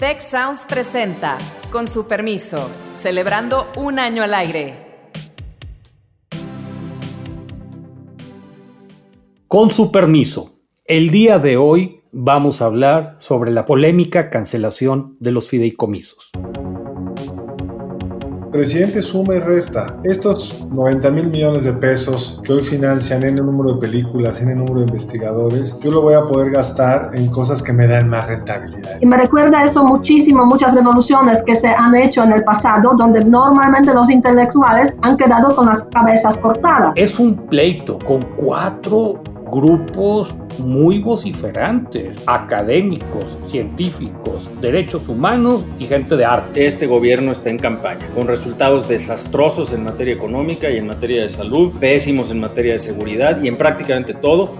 Tech Sounds presenta, con su permiso, celebrando un año al aire. Con su permiso, el día de hoy vamos a hablar sobre la polémica cancelación de los fideicomisos presidente suma y resta. Estos 90 mil millones de pesos que hoy financian en el número de películas, en el número de investigadores, yo lo voy a poder gastar en cosas que me dan más rentabilidad. Y me recuerda eso muchísimo, muchas revoluciones que se han hecho en el pasado, donde normalmente los intelectuales han quedado con las cabezas cortadas. Es un pleito con cuatro grupos muy vociferantes, académicos, científicos, derechos humanos y gente de arte. Este gobierno está en campaña, con resultados desastrosos en materia económica y en materia de salud, pésimos en materia de seguridad y en prácticamente todo.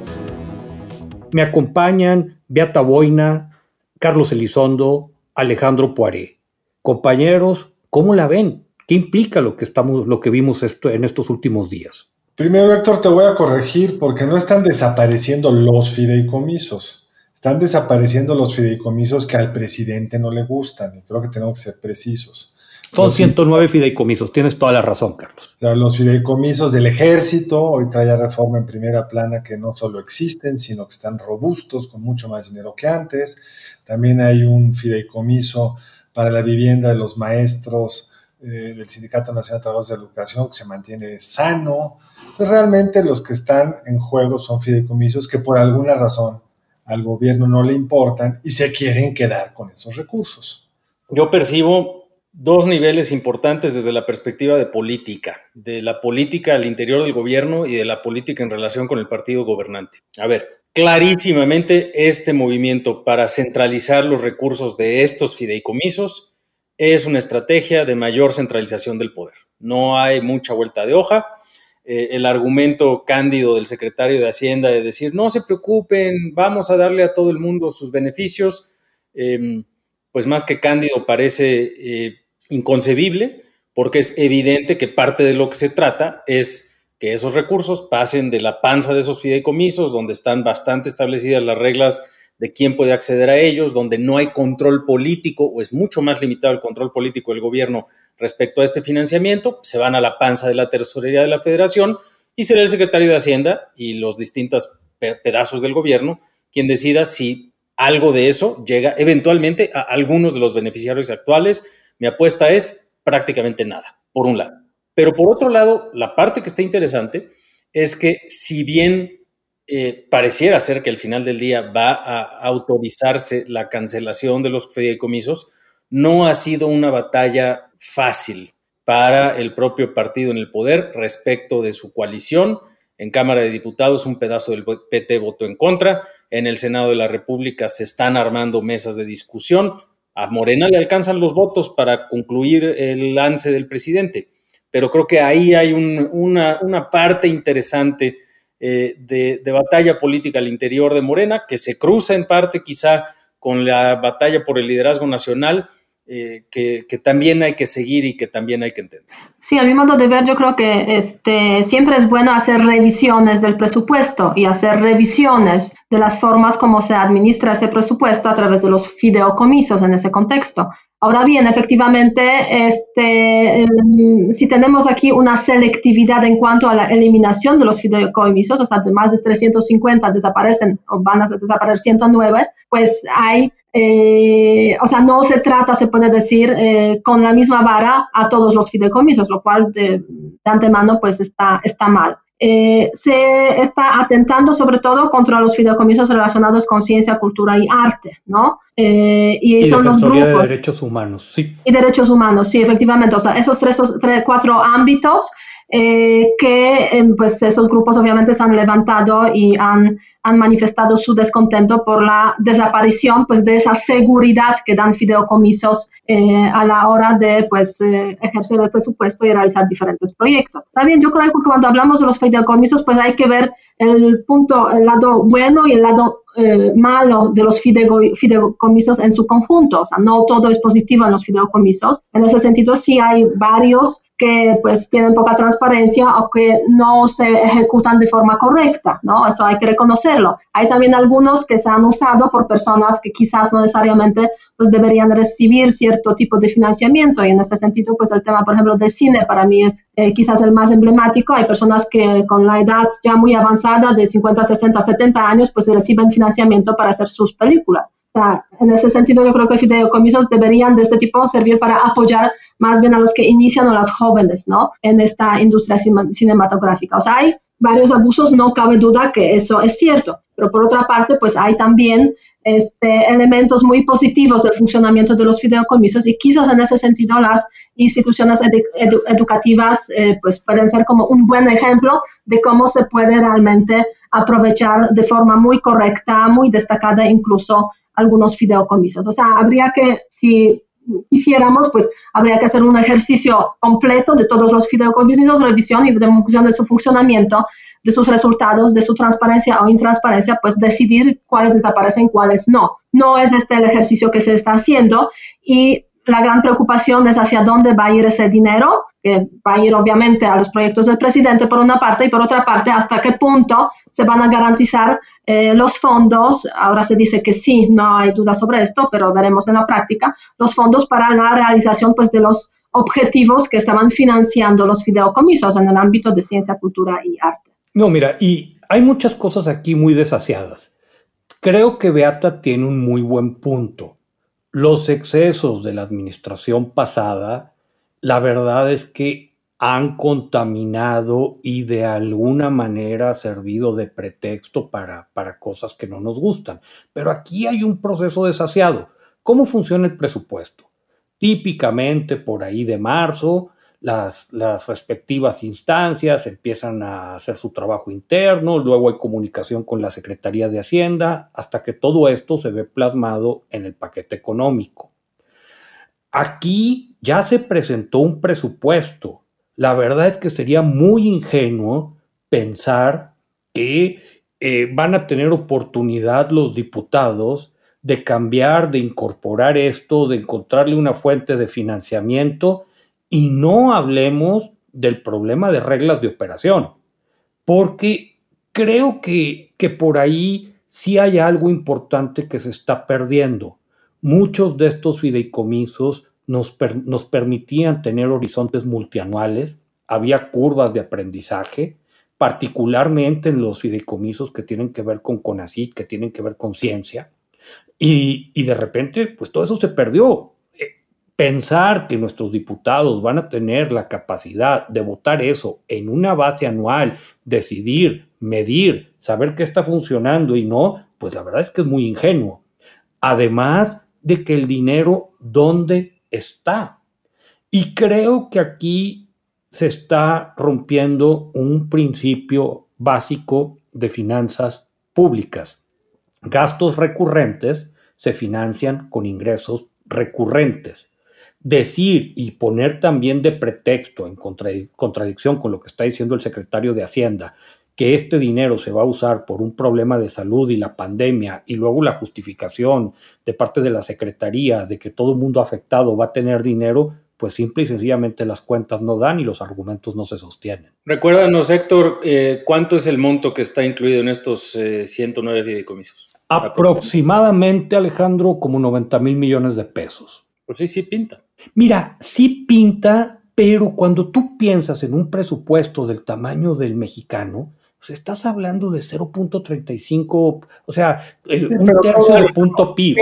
Me acompañan Beata Boina, Carlos Elizondo, Alejandro Poiré. Compañeros, ¿cómo la ven? ¿Qué implica lo que, estamos, lo que vimos esto, en estos últimos días? Primero, Héctor, te voy a corregir porque no están desapareciendo los fideicomisos. Están desapareciendo los fideicomisos que al presidente no le gustan y creo que tenemos que ser precisos. Son 109 fideicomisos, tienes toda la razón, Carlos. O sea, los fideicomisos del ejército, hoy trae a reforma en primera plana que no solo existen, sino que están robustos, con mucho más dinero que antes. También hay un fideicomiso para la vivienda de los maestros eh, del Sindicato Nacional de Trabajadores de Educación que se mantiene sano. Entonces, realmente los que están en juego son fideicomisos que por alguna razón al gobierno no le importan y se quieren quedar con esos recursos. Yo percibo dos niveles importantes desde la perspectiva de política, de la política al interior del gobierno y de la política en relación con el partido gobernante. A ver, clarísimamente este movimiento para centralizar los recursos de estos fideicomisos es una estrategia de mayor centralización del poder. No hay mucha vuelta de hoja. Eh, el argumento cándido del secretario de Hacienda de decir, no se preocupen, vamos a darle a todo el mundo sus beneficios, em, pues más que cándido parece eh, inconcebible, porque es evidente que parte de lo que se trata es que esos recursos pasen de la panza de esos fideicomisos, donde están bastante establecidas las reglas de quién puede acceder a ellos, donde no hay control político o es mucho más limitado el control político del gobierno respecto a este financiamiento, se van a la panza de la tesorería de la federación y será el secretario de Hacienda y los distintos pedazos del gobierno quien decida si algo de eso llega eventualmente a algunos de los beneficiarios actuales. Mi apuesta es prácticamente nada, por un lado. Pero por otro lado, la parte que está interesante es que si bien eh, pareciera ser que al final del día va a autorizarse la cancelación de los fideicomisos, no ha sido una batalla fácil para el propio partido en el poder respecto de su coalición. En Cámara de Diputados un pedazo del PT votó en contra, en el Senado de la República se están armando mesas de discusión, a Morena le alcanzan los votos para concluir el lance del presidente, pero creo que ahí hay una, una parte interesante eh, de, batalla política al interior de Morena, que se cruza en parte quizá con la batalla por el liderazgo nacional, eh, que, también hay que seguir y que también hay que entender. Sí, a mi modo de ver, yo creo que este, siempre es bueno hacer revisiones del presupuesto y hacer revisiones de las formas como se administra ese presupuesto a través de los fideocomisos en ese contexto. Ahora bien, efectivamente, este, em, si tenemos aquí una selectividad en cuanto a la eliminación de los fideicomisos, o sea, de más de 350 desaparecen o van a desaparecer 109, pues hay, eh, o sea, no se trata, se puede decir, eh, con la misma vara a todos los fideicomisos, lo cual de, de antemano pues está, está mal. Eh, se está atentando sobre todo contra los fideicomisos relacionados con ciencia, cultura y arte, ¿no? Eh, y, son los grupos. de derechos humanos, sí. Y derechos humanos, sí, efectivamente. O sea, esos tres, tres cuatro ámbitos eh, que em, pues esos grupos obviamente se han levantado y han, han manifestado su descontento por la desaparición pues de esa seguridad que dan fideicomisos eh, a la hora de pues eh, ejercer el presupuesto y realizar diferentes proyectos. También yo creo que cuando hablamos de los fideicomisos pues hay que ver el punto, el lado bueno y el lado malo de los fideicomisos en su conjunto. O sea, no todo es positivo en los fideicomisos. En ese sentido, sí hay varios que pues tienen poca transparencia o que no se ejecutan de forma correcta, ¿no? Eso hay que reconocerlo. Hay también algunos que se han usado por personas que quizás no necesariamente pues deberían recibir cierto tipo de financiamiento y en ese sentido pues el tema por ejemplo del cine para mí es eh, quizás el más emblemático. Hay personas que con la edad ya muy avanzada de 50, 60, 70 años pues reciben financiamiento para hacer sus películas en ese sentido, yo creo que fideicomisos deberían de este tipo servir para apoyar más bien a los que inician o las jóvenes, ¿no? En esta industria cinematográfica. O sea, hay varios abusos, no cabe duda que eso es cierto. Pero por otra parte, pues hay también este, elementos muy positivos del funcionamiento de los fideicomisos y quizás en ese sentido las instituciones educativas eh, pues pueden ser como un buen ejemplo de cómo se puede realmente aprovechar de forma muy correcta, muy destacada incluso algunos fideicomisos. O sea, habría que, si quisiéramos, pues habría que hacer un ejercicio completo de todos los fideicomisos, revisión y demostración de su funcionamiento, de sus resultados, de su transparencia o intransparencia, pues decidir cuáles desaparecen, cuáles no. No es este el ejercicio que se está haciendo y la gran preocupación es hacia dónde va a ir ese dinero, que va a ir obviamente a los proyectos del presidente por una parte y por otra parte hasta qué punto se van a garantizar eh, los fondos. Ahora se dice que sí, no hay duda sobre esto, pero veremos en la práctica los fondos para la realización pues, de los objetivos que estaban financiando los fideicomisos en el ámbito de ciencia, cultura y arte. No, mira, y hay muchas cosas aquí muy desasiadas. Creo que Beata tiene un muy buen punto los excesos de la administración pasada, la verdad es que han contaminado y de alguna manera servido de pretexto para, para cosas que no nos gustan. Pero aquí hay un proceso desasiado. ¿Cómo funciona el presupuesto? Típicamente por ahí de marzo las, respectivas instancias empiezan a hacer su trabajo interno, luego hay comunicación con la Secretaría de Hacienda, hasta que todo esto se ve plasmado en el paquete económico. Aquí ya se presentó un presupuesto. La verdad es que sería muy ingenuo pensar que eh, van a tener oportunidad los diputados de cambiar, de incorporar esto, de encontrarle una fuente de financiamiento y no hablemos del problema de reglas de operación, porque creo que, que por ahí sí hay algo importante que se está perdiendo. Muchos de estos fideicomisos nos, permitían tener horizontes multianuales, había curvas de aprendizaje, particularmente en los fideicomisos que tienen que ver con CONACYT, que tienen que ver con ciencia, y, y de repente, pues todo eso se perdió pensar que nuestros diputados van a tener la capacidad de votar eso en una base anual, decidir, medir, saber qué está funcionando y no, pues la verdad es que es muy ingenuo. Además de que el dinero, ¿dónde está? Y creo que aquí se está rompiendo un principio básico de finanzas públicas. Gastos recurrentes se financian con ingresos recurrentes decir y poner también de pretexto, en contradicción con lo que está diciendo el secretario de Hacienda, que este dinero se va a usar por un problema de salud y la pandemia, y luego la justificación de parte de la Secretaría de que todo el mundo afectado va a tener dinero, pues simple y sencillamente las cuentas no dan y los argumentos no se sostienen. Recuérdanos, Héctor, eh, ¿cuánto es el monto que está incluido en estos 109 eh, fideicomisos? Aproximadamente, Alejandro, como 90 mil millones de pesos. Pues sí, sí pinta. Mira, sí pinta, pero cuando tú piensas en un presupuesto del tamaño del mexicano, pues estás hablando de 0.35, o sea, eh, un tercio del punto PIB.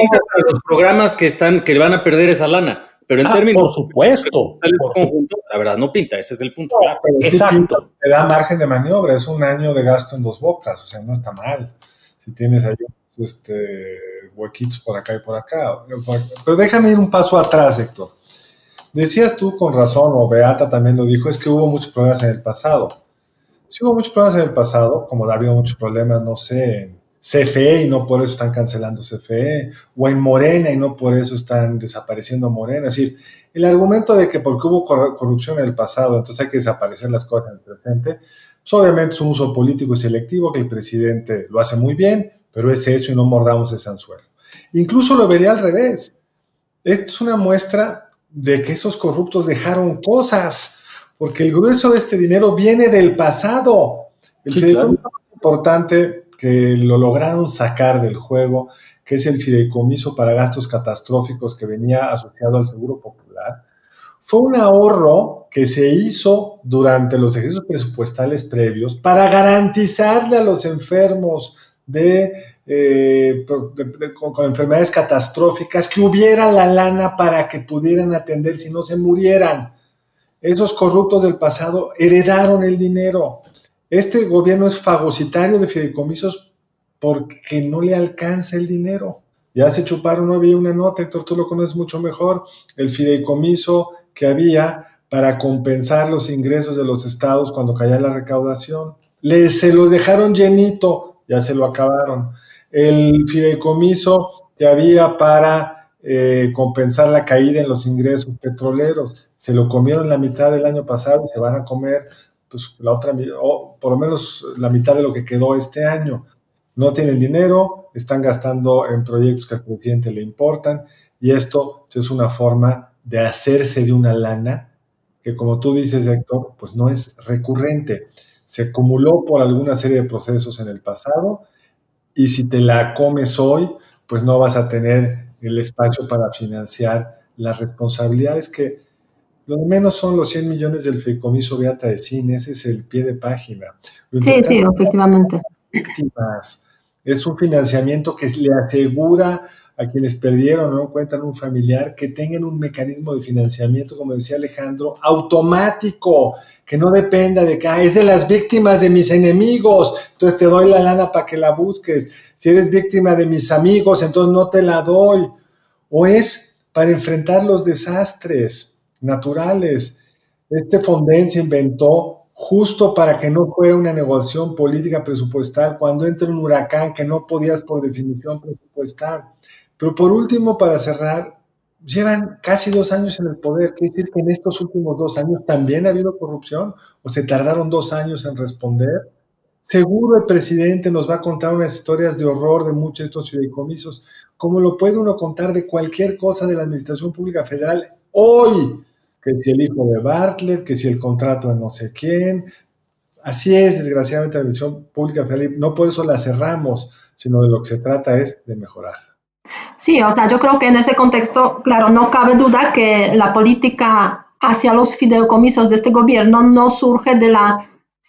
Los programas que están, que van a perder esa lana. Pero en ah, términos. Por supuesto. conjunto, la verdad no pinta, ese es el punto. Exacto. Te da margen de maniobra, es un año de gasto en dos bocas, o sea, no está mal. Si tienes ahí este, huequitos por acá y por acá. Pero déjame ir un paso atrás, Héctor. Decías tú con razón, o Beata también lo dijo, es que hubo muchos problemas en el pasado. Si hubo muchos problemas en el pasado, como ha habido muchos problemas, no sé, en CFE y no por eso están cancelando CFE, o en Morena y no por eso están desapareciendo Morena. Es decir, el argumento de que porque hubo corrupción en el pasado, entonces hay que desaparecer las cosas en el presente, pues obviamente es un uso político y selectivo que el presidente lo hace muy bien, pero es eso y no mordamos ese anzuelo. Incluso lo vería al revés. Esto es una muestra de que esos corruptos dejaron cosas, porque el grueso de este dinero viene del pasado. El fideicomiso más importante que lo lograron sacar del juego, que es el fideicomiso para gastos catastróficos que venía asociado al Seguro Popular, fue un ahorro que se hizo durante los ejercicios presupuestales previos para garantizarle a los enfermos de, eh, con, enfermedades catastróficas que hubiera la lana para que pudieran atender si no se murieran. Esos corruptos del pasado heredaron el dinero. Este gobierno es fagocitario de fideicomisos porque no le alcanza el dinero. Ya se chuparon, no había una nota, Héctor, tú lo conoces mucho mejor, el fideicomiso que había para compensar los ingresos de los estados cuando caía la recaudación. Se los dejaron llenito, ya se lo acabaron. El fideicomiso que había para eh, compensar la caída en los ingresos petroleros, se lo comieron la mitad del año pasado y se van a comer pues la otra, o por lo menos la mitad de lo que quedó este año. No tienen dinero, están gastando en proyectos que al presidente le importan y esto es una forma de hacerse de una lana que como tú dices, Héctor, pues no es recurrente. Se acumuló por alguna serie de procesos en el pasado y si te la comes hoy, pues no vas a tener el espacio para financiar las responsabilidades que lo de menos son los 100 millones del fideicomiso Beata de Cine, ese es el pie de página. sí, sí, efectivamente. Es un financiamiento que le asegura a quienes perdieron o no encuentran un familiar que tengan un mecanismo de financiamiento, como decía Alejandro, automático, que no dependa de que ah, es de las víctimas de mis enemigos, entonces te doy la lana para que la busques. Si eres víctima de mis amigos, entonces no te la doy. O es para enfrentar los desastres naturales. Este Fonden se inventó justo para que no fuera una negociación política presupuestal cuando entra un huracán que no podías por definición presupuestar. Pero por último, para cerrar, llevan casi dos años en el poder. Quiere decir que en estos últimos dos años también ha habido corrupción o se tardaron dos años en responder. Seguro el presidente nos va a contar unas historias de horror de muchos de estos fideicomisos, como lo puede uno contar de cualquier cosa de la Administración Pública Federal hoy que si el hijo de Bartlett, que si el contrato de no sé quién. Así es, desgraciadamente, la administración pública federal, no por eso la cerramos, sino de lo que se trata es de mejorar. Sí, o sea, yo creo que en ese contexto, claro, no cabe duda que la política hacia los fideicomisos de este gobierno no surge de la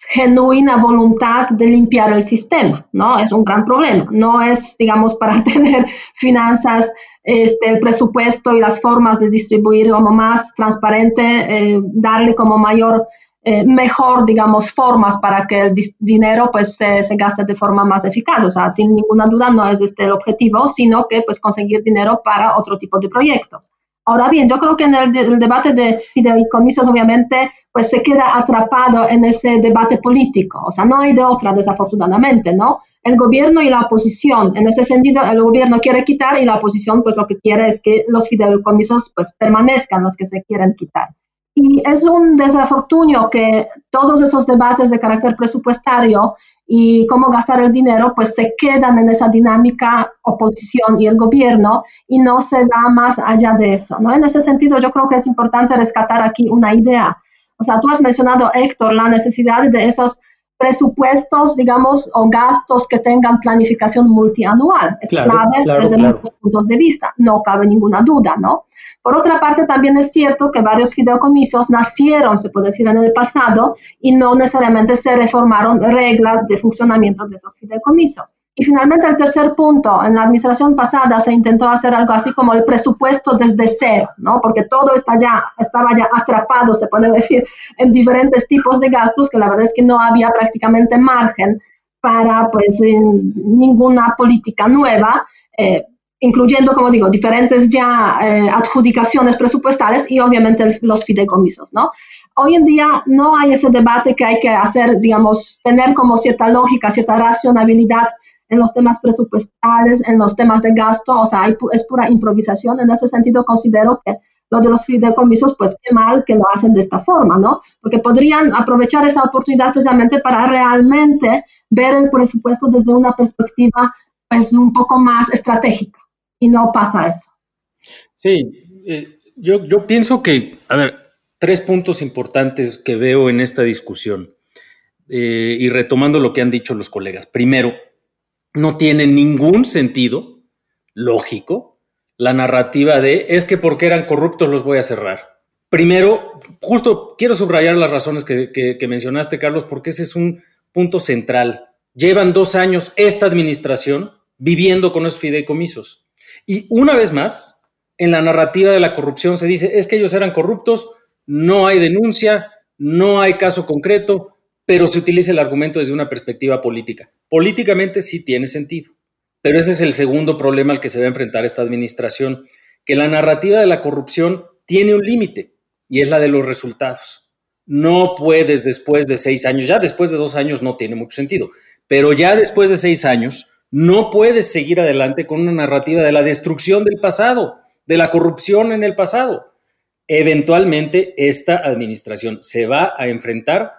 genuina voluntad de limpiar el sistema, ¿no? Es un gran problema. No es, digamos, para tener finanzas este, el presupuesto y las formas de distribuir como más transparente, eh, darle como mayor, eh, mejor, digamos, formas para que el dinero pues se, se, gaste de forma más eficaz. O sea, sin ninguna duda no es este el objetivo, sino que pues conseguir dinero para otro tipo de proyectos. Ahora bien, yo creo que en el, debate de fideicomisos, obviamente, pues se queda atrapado en ese debate político. O sea, no hay de otra, desafortunadamente, ¿no? El gobierno y la oposición, en ese sentido, el gobierno quiere quitar y la oposición, pues lo que quiere es que los fideicomisos, pues permanezcan los que se quieren quitar. Y es un desafortunio que todos esos debates de carácter presupuestario y cómo gastar el dinero, pues se quedan en esa dinámica oposición y el gobierno y no se va más allá de eso. ¿no? En ese sentido, yo creo que es importante rescatar aquí una idea. O sea, tú has mencionado, Héctor, la necesidad de esos presupuestos, digamos, o gastos que tengan planificación multianual. Es clave desde muchos puntos de vista, no cabe ninguna duda, ¿no? Por otra parte, también es cierto que varios fideicomisos nacieron, se puede decir, en el pasado y no necesariamente se reformaron reglas de funcionamiento de esos fideicomisos. Y finalmente, el tercer punto, en la administración pasada se intentó hacer algo así como el presupuesto desde cero, ¿no? Porque todo está ya, estaba ya atrapado, se puede decir, en diferentes tipos de gastos, que la verdad es que no había prácticamente margen para, pues, ninguna política nueva. Eh, incluyendo, como digo, diferentes ya eh, adjudicaciones presupuestales y obviamente los fideicomisos, ¿no? Hoy en día no hay ese debate que hay que hacer, digamos, tener como cierta lógica, cierta racionalidad en los temas presupuestales, en los temas de gasto, o sea, es pura improvisación. En ese sentido, considero que lo de los fideicomisos, pues qué mal que lo hacen de esta forma, ¿no? Porque podrían aprovechar esa oportunidad precisamente para realmente ver el presupuesto desde una perspectiva, pues, un poco más estratégica y no pasa eso. Sí, eh, yo, yo pienso que, a ver, tres puntos importantes que veo en esta discusión. Eh, y retomando lo que han dicho los colegas. Primero, no tiene ningún sentido lógico la narrativa de es que porque eran corruptos los voy a cerrar. Primero, justo quiero subrayar las razones que, mencionaste, Carlos, porque ese es un punto central. Llevan dos años esta administración viviendo con esos fideicomisos. Y una vez más, en la narrativa de la corrupción se dice, es que ellos eran corruptos, no hay denuncia, no hay caso concreto, pero se utiliza el argumento desde una perspectiva política. Políticamente sí tiene sentido, pero ese es el segundo problema al que se va a enfrentar esta administración, que la narrativa de la corrupción tiene un límite y es la de los resultados. No puedes después de seis años, ya después de dos años no tiene mucho sentido, pero ya después de seis años no puedes seguir adelante con una narrativa de la destrucción del pasado, de la corrupción en el pasado. Eventualmente esta administración se va a enfrentar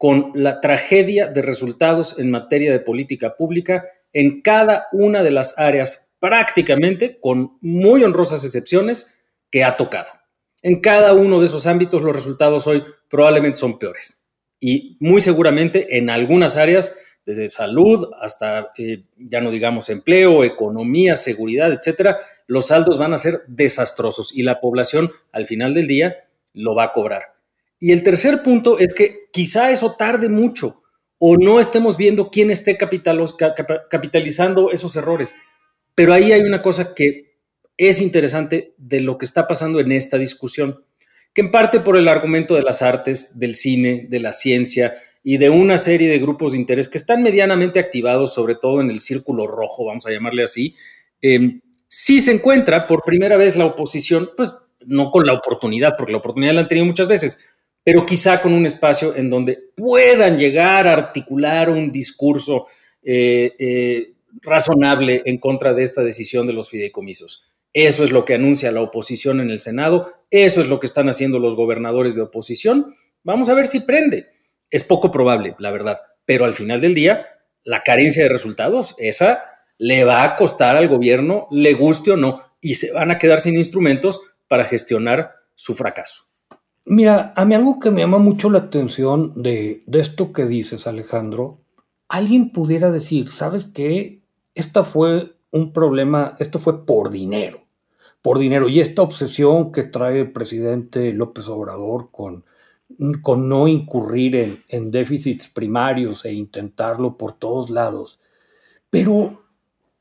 con la tragedia de resultados en materia de política pública en cada una de las áreas, prácticamente, con muy honrosas excepciones, que ha tocado. En cada uno de esos ámbitos los resultados hoy probablemente son peores. Y muy seguramente en algunas áreas, desde salud hasta, eh, ya no digamos, empleo, economía, seguridad, etcétera, los saldos van a ser desastrosos y la población al final del día lo va a cobrar. Y el tercer punto es que quizá eso tarde mucho o no estemos viendo quién esté capitalizando esos errores. Pero ahí hay una cosa que es interesante de lo que está pasando en esta discusión, que en parte por el argumento de las artes, del cine, de la ciencia y de una serie de grupos de interés que están medianamente activados, sobre todo en el círculo rojo, vamos a llamarle así, eh, sí se encuentra por primera vez la oposición, pues no con la oportunidad, porque la oportunidad la han tenido muchas veces, pero quizá con un espacio en donde puedan llegar a articular un discurso eh, eh, razonable en contra de esta decisión de los fideicomisos. Eso es lo que anuncia la oposición en el Senado, eso es lo que están haciendo los gobernadores de oposición. Vamos a ver si prende. Es poco probable, la verdad, pero al final del día, la carencia de resultados, esa le va a costar al gobierno, le guste o no, y se van a quedar sin instrumentos para gestionar su fracaso. Mira, a mí algo que me llama mucho la atención de, esto que dices, Alejandro, alguien pudiera decir, ¿sabes qué? Esta fue un problema, esto fue por dinero, por dinero. Y esta obsesión que trae el presidente López Obrador con, con no incurrir en, en déficits primarios e intentarlo por todos lados. Pero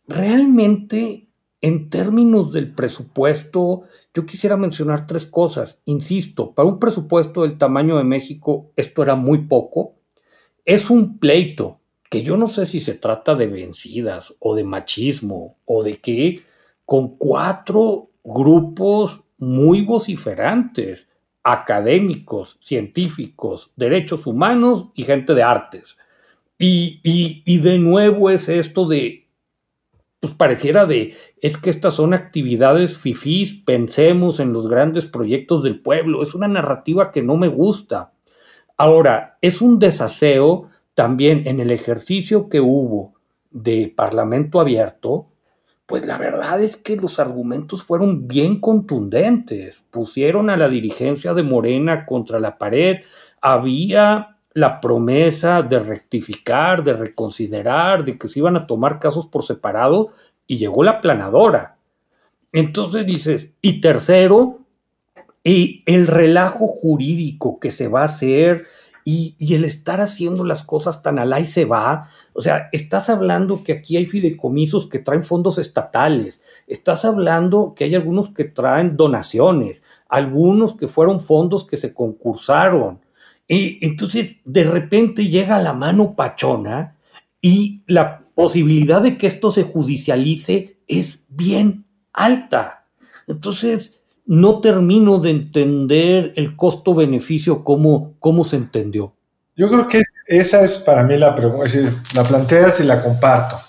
realmente en términos del presupuesto, yo quisiera mencionar tres cosas. Insisto, para un presupuesto del tamaño de México, esto era muy poco. Es un pleito que yo no sé si se trata de vencidas o de machismo o de qué, con cuatro grupos muy vociferantes, académicos, científicos, derechos humanos y gente de artes. Y, y de nuevo es esto de pues pareciera de, es que estas son actividades fifís, pensemos en los grandes proyectos del pueblo, es una narrativa que no me gusta. Ahora, es un desaseo también en el ejercicio que hubo de Parlamento abierto, pues la verdad es que los argumentos fueron bien contundentes, pusieron a la dirigencia de Morena contra la pared, había la promesa de rectificar, de reconsiderar, de que se iban a tomar casos por separado y llegó la planadora. Entonces dices, y tercero, y el relajo jurídico que se va a hacer y, el estar haciendo las cosas tan al y se va. O sea, estás hablando que aquí hay fideicomisos que traen fondos estatales, estás hablando que hay algunos que traen donaciones, algunos que fueron fondos que se concursaron y entonces, de repente llega la mano pachona y la posibilidad de que esto se judicialice es bien alta. Entonces, no termino de entender el costo-beneficio, cómo, cómo se entendió. Yo creo que esa es para mí la pregunta, es decir, la planteas y la comparto.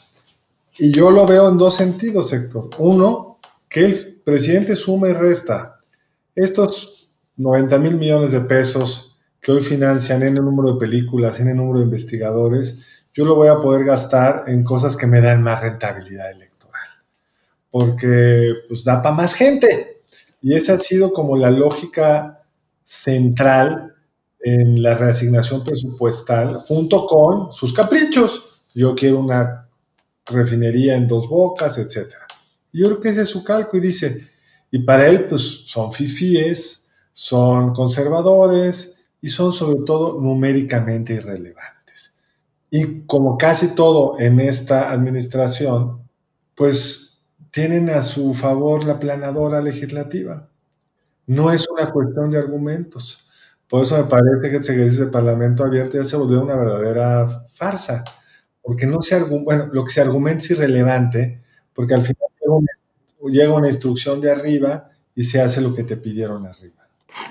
Y yo lo veo en dos sentidos, Héctor. Uno, que el presidente suma y resta. Estos 90 mil millones de pesos que hoy financian en el número de películas, en el número de investigadores, yo lo voy a poder gastar en cosas que me dan más rentabilidad electoral, porque pues da para más gente. Y esa ha sido como la lógica central en la reasignación presupuestal junto con sus caprichos. Yo quiero una refinería en dos bocas, etc. Yo creo que ese es su cálculo y dice, y para él pues son fifíes, son conservadores y son sobre todo numéricamente irrelevantes. Y como casi todo en esta administración, pues tienen a su favor la planadora legislativa. No es una cuestión de argumentos. Por eso me parece que el ejercicio de Parlamento abierto ya se volvió una verdadera farsa, porque no se bueno, lo que se argumenta es irrelevante, porque al final llega una, instrucción de arriba y se hace lo que te pidieron arriba.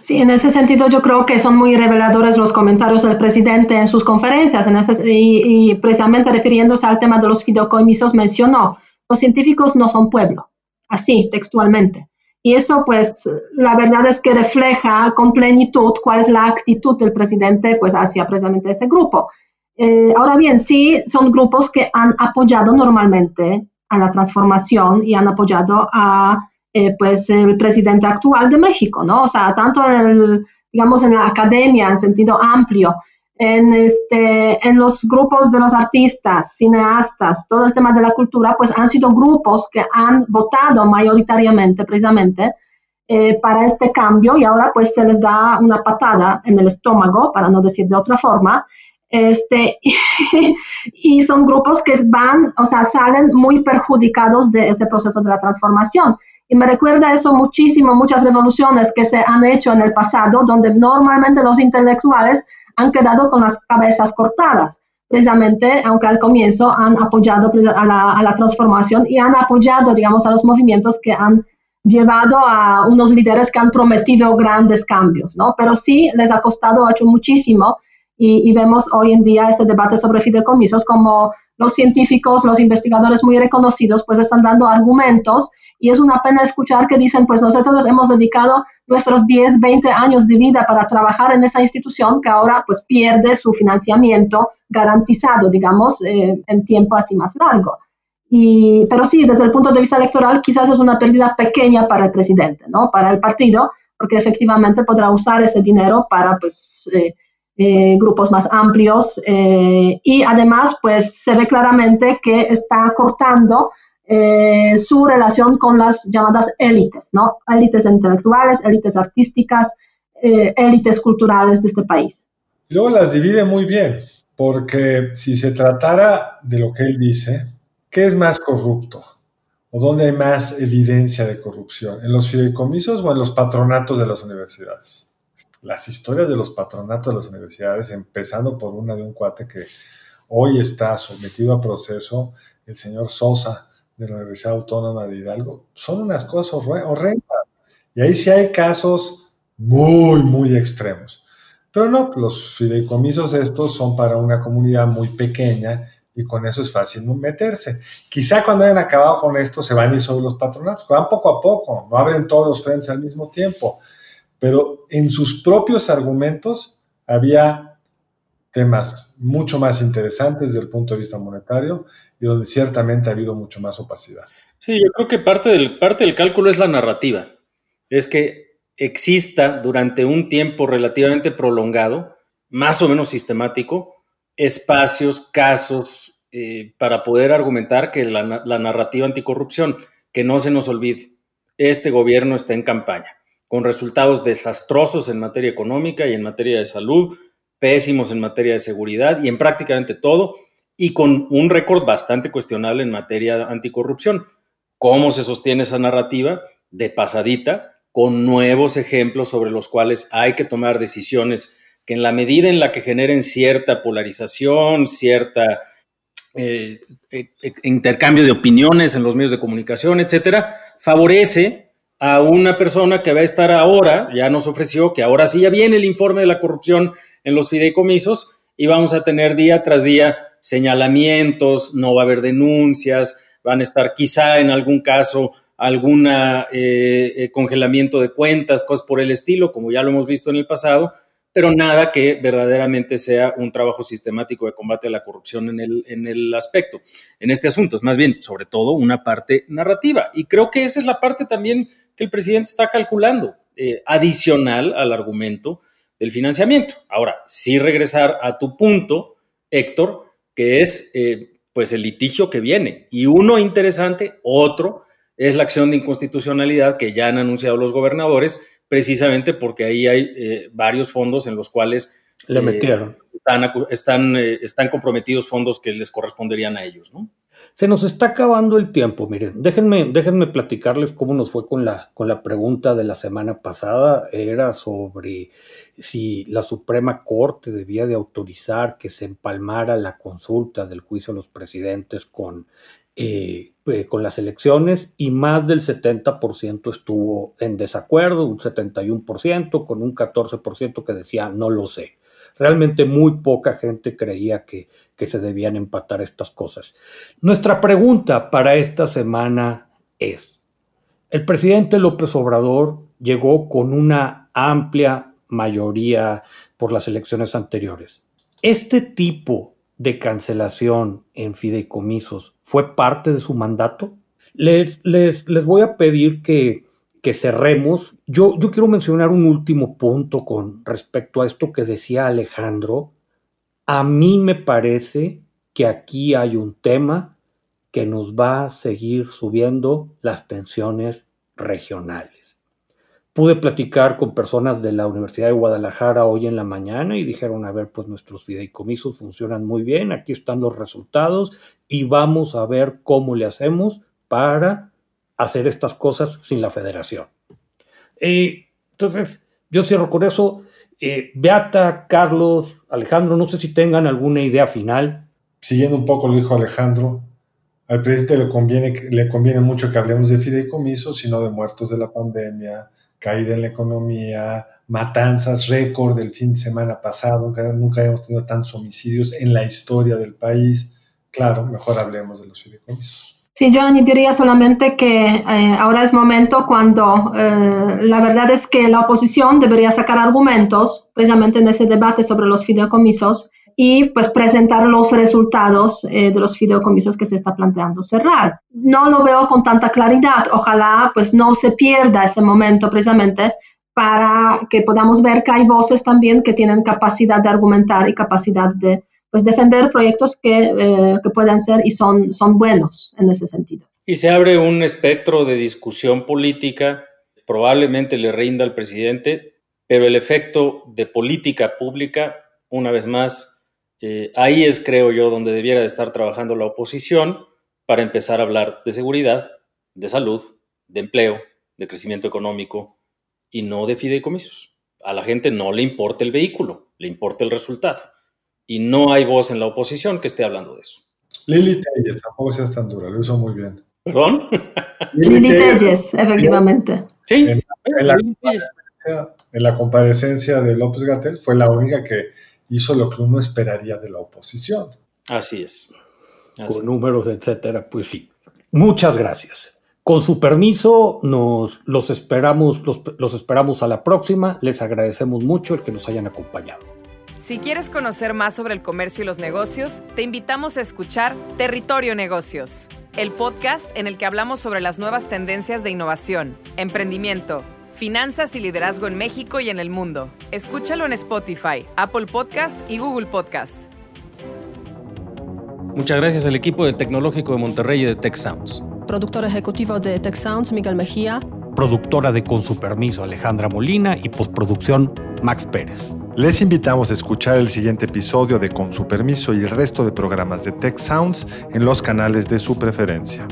Sí, en ese sentido yo creo que son muy reveladores los comentarios del presidente en sus conferencias en y, y, precisamente refiriéndose al tema de los fideicomisos mencionó, los científicos no son pueblo, así textualmente. Y eso, pues, la verdad es que refleja con plenitud cuál es la actitud del presidente, pues, hacia precisamente ese grupo. Eh, ahora bien, sí, son grupos que han apoyado normalmente a la transformación y han apoyado a, eh, pues, el presidente actual de México, ¿no? O sea, tanto en el, digamos, en la academia, en sentido amplio, en, este, en los grupos de los artistas, cineastas, todo el tema de la cultura, pues han sido grupos que han votado mayoritariamente precisamente eh, para este cambio y ahora pues se les da una patada en el estómago, para no decir de otra forma, este, y, son grupos que van, o sea, salen muy perjudicados de ese proceso de la transformación. Y me recuerda eso muchísimo, muchas revoluciones que se han hecho en el pasado, donde normalmente los intelectuales han quedado con las cabezas cortadas, precisamente, aunque al comienzo han apoyado a la, a la transformación y han apoyado, digamos, a los movimientos que han llevado a unos líderes que han prometido grandes cambios, ¿no? Pero sí les ha costado, ha hecho muchísimo y, y, vemos hoy en día ese debate sobre fideicomisos como los científicos, los investigadores muy reconocidos, pues están dando argumentos y es una pena escuchar que dicen, pues nosotros hemos dedicado nuestros 10, 20 años de vida para trabajar en esa institución que ahora pues pierde su financiamiento garantizado, digamos, eh, en tiempo así más largo. Y, pero sí, desde el punto de vista electoral, quizás es una pérdida pequeña para el presidente, ¿no? Para el partido, porque efectivamente podrá usar ese dinero para, pues, eh, eh, grupos más amplios. y además, pues, se ve claramente que está cortando eh, su relación con las llamadas élites, ¿no? Élites intelectuales, élites artísticas, eh, élites culturales de este país. Luego las divide muy bien, porque si se tratara de lo que él dice, ¿qué es más corrupto? ¿O dónde hay más evidencia de corrupción? ¿En los fideicomisos o en los patronatos de las universidades? Las historias de los patronatos de las universidades, empezando por una de un cuate que hoy está sometido a proceso, el señor Sosa, de la Universidad Autónoma de Hidalgo, son unas cosas horrendas. Y ahí sí hay casos muy, muy extremos. Pero no, los fideicomisos estos son para una comunidad muy pequeña y con eso es fácil no meterse. Quizá cuando hayan acabado con esto se van a ir sobre los patronatos, van poco a poco, no abren todos los frentes al mismo tiempo, pero en sus propios argumentos había temas mucho más interesantes desde el punto de vista monetario y donde ciertamente ha habido mucho más opacidad. Sí, yo creo que parte del, parte del cálculo es la narrativa. Es que exista durante un tiempo relativamente prolongado, más o menos sistemático, espacios, casos eh, para poder argumentar que la, la narrativa anticorrupción, que no se nos olvide, este gobierno está en campaña, con resultados desastrosos en materia económica y en materia de salud, pésimos en materia de seguridad y en prácticamente todo, y con un récord bastante cuestionable en materia anticorrupción. ¿Cómo se sostiene esa narrativa? De pasadita, con nuevos ejemplos sobre los cuales hay que tomar decisiones que en la medida en la que generen cierta polarización, cierta eh, eh, intercambio de opiniones en los medios de comunicación, etcétera, favorece a una persona que va a estar ahora, ya nos ofreció que ahora sí ya viene el informe de la corrupción en los fideicomisos y vamos a tener día tras día señalamientos, no va a haber denuncias, van a estar quizá en algún caso algún eh, eh, congelamiento de cuentas, cosas por el estilo, como ya lo hemos visto en el pasado, pero nada que verdaderamente sea un trabajo sistemático de combate a la corrupción en el, en el aspecto, en este asunto. Es más bien, sobre todo, una parte narrativa. Y creo que esa es la parte también que el presidente está calculando. eh, adicional al argumento del financiamiento. Ahora, sí regresar a tu punto, Héctor, que es eh, pues el litigio que viene. Y uno interesante, otro, es la acción de inconstitucionalidad que ya han anunciado los gobernadores, precisamente porque ahí hay eh, varios fondos en los cuales le metieron. Están, están, están comprometidos fondos que les corresponderían a ellos, ¿no? Se nos está acabando el tiempo, miren, déjenme, déjenme platicarles cómo nos fue con la, con la pregunta de la semana pasada. Era sobre si la Suprema Corte debía de autorizar que se empalmara la consulta del juicio de los presidentes con, eh, eh, con las elecciones y más del 70% estuvo en desacuerdo, un 71%, con un 14% que decía no lo sé. Realmente muy poca gente creía que, que se debían empatar estas cosas. Nuestra pregunta para esta semana es, el presidente López Obrador llegó con una amplia mayoría por las elecciones anteriores. ¿Este tipo de cancelación en fideicomisos fue parte de su mandato? Les, les, les voy a pedir que que cerremos, yo, yo quiero mencionar un último punto con respecto a esto que decía Alejandro. A mí me parece que aquí hay un tema que nos va a seguir subiendo las tensiones regionales. Pude platicar con personas de la Universidad de Guadalajara hoy en la mañana y dijeron, a ver, pues nuestros fideicomisos funcionan muy bien, aquí están los resultados y vamos a ver cómo le hacemos para hacer estas cosas sin la federación. Y entonces, yo cierro con eso. Eh, Beata, Carlos, Alejandro, no sé si tengan alguna idea final. Siguiendo un poco lo dijo Alejandro, al presidente le conviene, le conviene mucho que hablemos de fideicomisos, sino de muertos de la pandemia, caída en la economía, matanzas, récord del fin de semana pasado, nunca, nunca habíamos tenido tantos homicidios en la historia del país. Claro, mejor hablemos de los fideicomisos. Sí, yo añadiría solamente que eh, ahora es momento cuando eh, la verdad es que la oposición debería sacar argumentos precisamente en ese debate sobre los fideicomisos y pues presentar los resultados eh, de los fideicomisos que se está planteando cerrar. No lo veo con tanta claridad. Ojalá pues no se pierda ese momento precisamente para que podamos ver que hay voces también que tienen capacidad de argumentar y capacidad de pues defender proyectos que, eh, que puedan ser y son, son buenos en ese sentido. Y se abre un espectro de discusión política, probablemente le rinda al presidente, pero el efecto de política pública, una vez más, eh, ahí es, creo yo, donde debiera de estar trabajando la oposición para empezar a hablar de seguridad, de salud, de empleo, de crecimiento económico y no de fideicomisos. A la gente no le importa el vehículo, le importa el resultado y no hay voz en la oposición que esté hablando de eso. Lili Telles, tampoco seas tan dura, lo hizo muy bien. ¿Perdón? Lili Telles, efectivamente. Sí, en, la, en la comparecencia de López Gatel fue la única que hizo lo que uno esperaría de la oposición. Así es. Con números, etcétera, pues sí. Muchas gracias. Con su permiso, nos los esperamos, los, los esperamos a la próxima. Les agradecemos mucho el que nos hayan acompañado. Si quieres conocer más sobre el comercio y los negocios, te invitamos a escuchar Territorio Negocios, el podcast en el que hablamos sobre las nuevas tendencias de innovación, emprendimiento, finanzas y liderazgo en México y en el mundo. Escúchalo en Spotify, Apple Podcast y Google Podcast. Muchas gracias al equipo del Tecnológico de Monterrey y de Tech Sounds. Productor ejecutivo de Tech Sounds, Miguel Mejía. Productora de Con su permiso, Alejandra Molina y postproducción, Max Pérez. Les invitamos a escuchar el siguiente episodio de Con su permiso y el resto de programas de Tech Sounds en los canales de su preferencia.